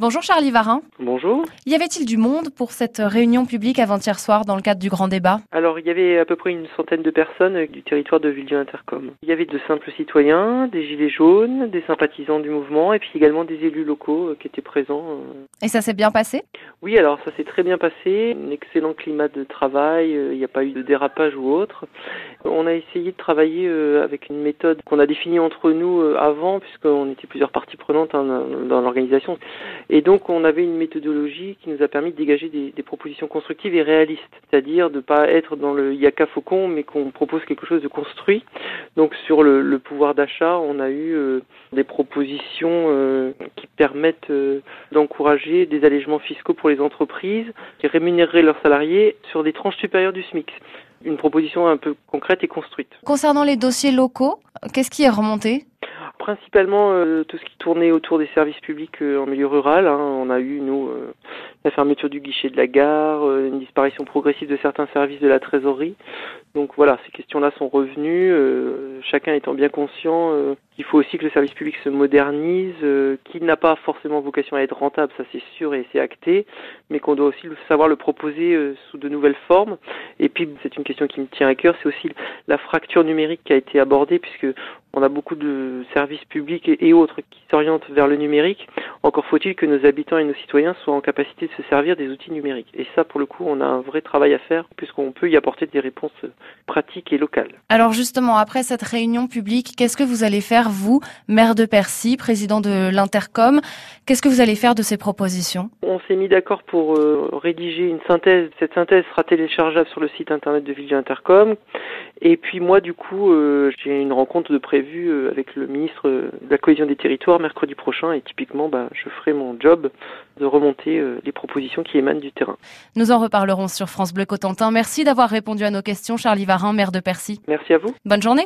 Bonjour Charlie Varin. Bonjour. Y avait-il du monde pour cette réunion publique avant-hier soir dans le cadre du grand débat? Alors, il y avait à peu près une centaine de personnes du territoire de Villedieu Intercom. Il y avait de simples citoyens, des gilets jaunes, des sympathisants du mouvement et puis également des élus locaux euh, qui étaient présents. euh. Et ça s'est bien passé? Oui, alors ça s'est très bien passé. Un excellent climat de travail. euh, Il n'y a pas eu de dérapage ou autre. On a essayé de travailler euh, avec une méthode qu'on a définie entre nous euh, avant, puisqu'on était plusieurs parties prenantes hein, dans l'organisation. Et donc, on avait une méthodologie qui nous a permis de dégager des, des propositions constructives et réalistes. C'est-à-dire de ne pas être dans le yaka faucon, mais qu'on propose quelque chose de construit. Donc, sur le, le pouvoir d'achat, on a eu euh, des propositions euh, qui permettent euh, d'encourager des allègements fiscaux pour les entreprises qui rémunéreraient leurs salariés sur des tranches supérieures du SMIC. Une proposition un peu concrète et construite. Concernant les dossiers locaux, qu'est-ce qui est remonté? Principalement euh, tout ce qui tournait autour des services publics euh, en milieu rural. hein. On a eu, nous, euh, la fermeture du guichet de la gare, euh, une disparition progressive de certains services de la trésorerie. Donc voilà, ces questions-là sont revenues, euh, chacun étant bien conscient euh, qu'il faut aussi que le service public se modernise, euh, qu'il n'a pas forcément vocation à être rentable, ça c'est sûr et c'est acté, mais qu'on doit aussi savoir le proposer sous de nouvelles formes. Et puis c'est une question qui me tient à cœur, c'est aussi la fracture numérique qui a été abordée, puisque on a beaucoup de services publics et, et autres qui s'orientent vers le numérique. Encore faut-il que nos habitants et nos citoyens soient en capacité de se servir des outils numériques. Et ça, pour le coup, on a un vrai travail à faire, puisqu'on peut y apporter des réponses pratiques et locales. Alors justement, après cette réunion publique, qu'est-ce que vous allez faire, vous, maire de Percy, président de l'Intercom? Qu'est-ce que vous allez faire de ces propositions? On s'est mis d'accord pour euh, rédiger une synthèse. Cette synthèse sera téléchargeable sur le site internet de Villedieu Intercom. Et puis moi, du coup, euh, j'ai une rencontre de prévue euh, avec le ministre de la cohésion des territoires mercredi prochain. Et typiquement, bah, je ferai mon job de remonter euh, les propositions qui émanent du terrain. Nous en reparlerons sur France Bleu Cotentin. Merci d'avoir répondu à nos questions, Charlie Varin, maire de Percy. Merci à vous. Bonne journée